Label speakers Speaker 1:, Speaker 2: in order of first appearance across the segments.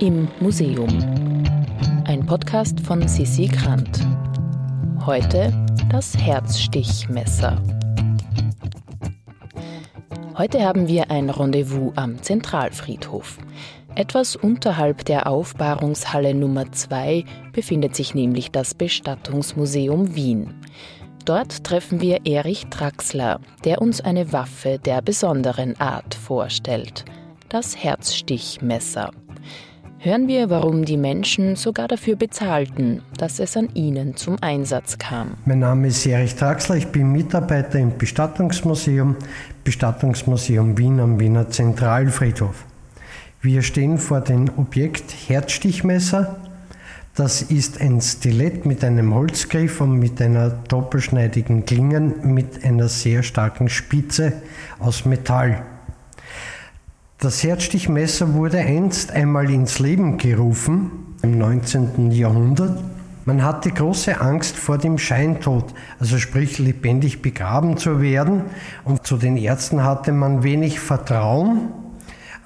Speaker 1: Im Museum. Ein Podcast von Sissi Grant. Heute das Herzstichmesser. Heute haben wir ein Rendezvous am Zentralfriedhof. Etwas unterhalb der Aufbahrungshalle Nummer 2 befindet sich nämlich das Bestattungsmuseum Wien. Dort treffen wir Erich Traxler, der uns eine Waffe der besonderen Art vorstellt, das Herzstichmesser. Hören wir, warum die Menschen sogar dafür bezahlten, dass es an ihnen zum Einsatz kam.
Speaker 2: Mein Name ist Erich Traxler, ich bin Mitarbeiter im Bestattungsmuseum, Bestattungsmuseum Wien am Wiener Zentralfriedhof. Wir stehen vor dem Objekt Herzstichmesser. Das ist ein Stilett mit einem Holzgriff und mit einer doppelschneidigen Klinge mit einer sehr starken Spitze aus Metall. Das Herzstichmesser wurde einst einmal ins Leben gerufen, im 19. Jahrhundert. Man hatte große Angst vor dem Scheintod, also sprich lebendig begraben zu werden. Und zu den Ärzten hatte man wenig Vertrauen,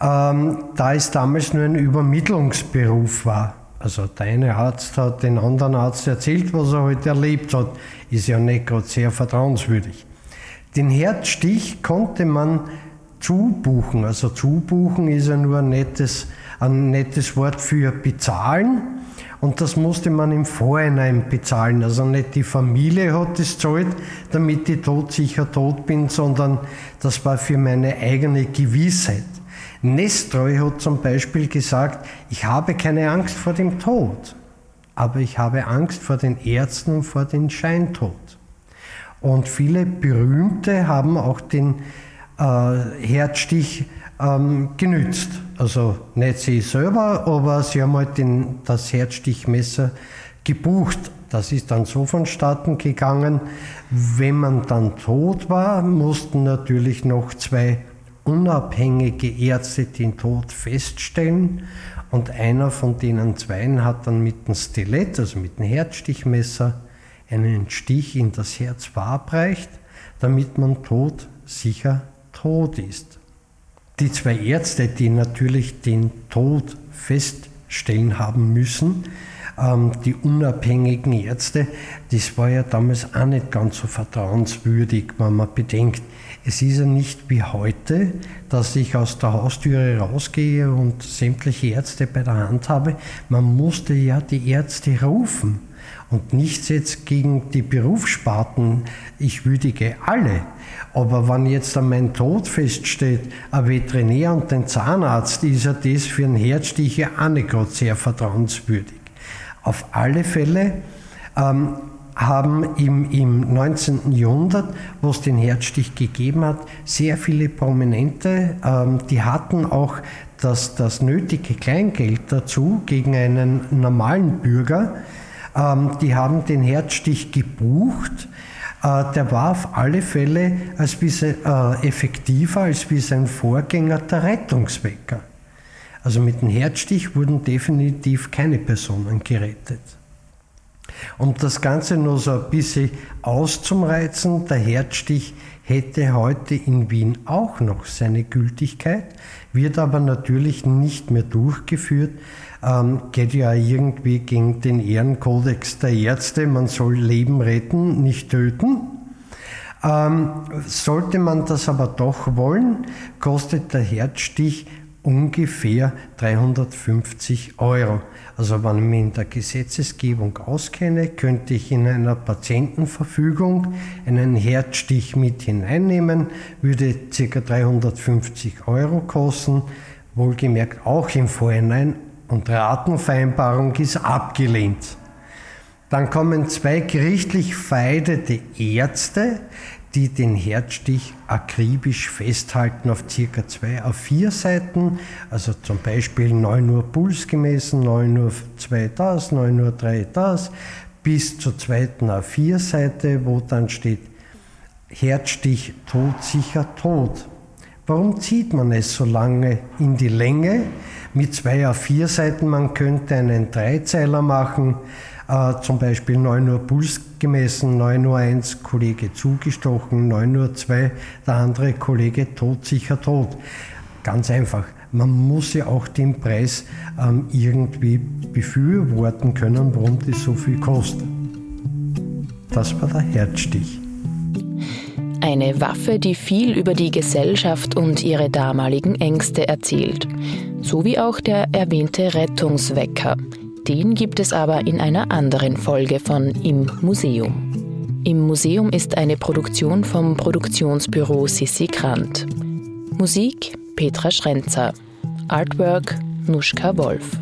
Speaker 2: ähm, da es damals nur ein Übermittlungsberuf war. Also der eine Arzt hat den anderen Arzt erzählt, was er heute erlebt hat, ist ja nicht gerade sehr vertrauenswürdig. Den Herzstich konnte man zubuchen. Also zubuchen ist ja nur ein nettes, ein nettes Wort für bezahlen. Und das musste man im Vorhinein bezahlen. Also nicht die Familie hat es zahlt, damit ich todsicher tot bin, sondern das war für meine eigene Gewissheit. Nestroy hat zum Beispiel gesagt, ich habe keine Angst vor dem Tod, aber ich habe Angst vor den Ärzten und vor dem Scheintod. Und viele Berühmte haben auch den Herzstich ähm, genützt. Also nicht sie selber, aber sie haben halt den, das Herzstichmesser gebucht. Das ist dann so vonstatten gegangen. Wenn man dann tot war, mussten natürlich noch zwei unabhängige Ärzte den Tod feststellen. Und einer von denen zweien hat dann mit dem Stilett, also mit dem Herzstichmesser, einen Stich in das Herz verabreicht, damit man tot sicher tot ist. Die zwei Ärzte, die natürlich den Tod feststellen haben müssen, ähm, die unabhängigen Ärzte, das war ja damals auch nicht ganz so vertrauenswürdig, wenn man bedenkt, es ist ja nicht wie heute, dass ich aus der Haustüre rausgehe und sämtliche Ärzte bei der Hand habe. Man musste ja die Ärzte rufen. Und nichts jetzt gegen die Berufssparten, ich würdige alle. Aber wenn jetzt an mein Tod feststeht, ein Veterinär und ein Zahnarzt, ist ja das für einen Herzstich ja auch nicht gerade sehr vertrauenswürdig. Auf alle Fälle ähm, haben im, im 19. Jahrhundert, wo es den Herzstich gegeben hat, sehr viele Prominente, ähm, die hatten auch das, das nötige Kleingeld dazu gegen einen normalen Bürger. Ähm, die haben den Herzstich gebucht. Äh, der war auf alle Fälle als äh, effektiver als wie sein Vorgänger der Rettungswecker. Also mit dem Herzstich wurden definitiv keine Personen gerettet. Um das Ganze nur so ein bisschen auszumreizen, der Herzstich hätte heute in Wien auch noch seine Gültigkeit, wird aber natürlich nicht mehr durchgeführt, ähm, geht ja irgendwie gegen den Ehrenkodex der Ärzte, man soll Leben retten, nicht töten. Ähm, sollte man das aber doch wollen, kostet der Herzstich ungefähr 350 Euro. Also wenn ich mich in der Gesetzesgebung auskenne, könnte ich in einer Patientenverfügung einen Herzstich mit hineinnehmen, würde ca. 350 Euro kosten, wohlgemerkt auch im Vorhinein und Ratenvereinbarung ist abgelehnt. Dann kommen zwei gerichtlich vereidete Ärzte, die den Herzstich akribisch festhalten auf circa zwei auf vier Seiten, also zum Beispiel 9 Uhr Puls gemessen, 9 Uhr 2 das, 9 Uhr 3 das, bis zur zweiten A4 Seite, wo dann steht Herzstich todsicher tot. Warum zieht man es so lange in die Länge? Mit zwei A4 Seiten, man könnte einen Dreizeiler machen, äh, zum Beispiel 9 Uhr Puls gemessen, 9 Uhr 1 Kollege zugestochen, 9 Uhr 2 der andere Kollege tot, sicher tot. Ganz einfach. man muss ja auch den Preis ähm, irgendwie befürworten können, warum das so viel kostet. Das war der Herzstich.
Speaker 1: Eine Waffe, die viel über die Gesellschaft und ihre damaligen Ängste erzählt. So wie auch der erwähnte Rettungswecker. Den gibt es aber in einer anderen Folge von Im Museum. Im Museum ist eine Produktion vom Produktionsbüro Sissi Grant. Musik Petra Schrenzer. Artwork Nuschka Wolf.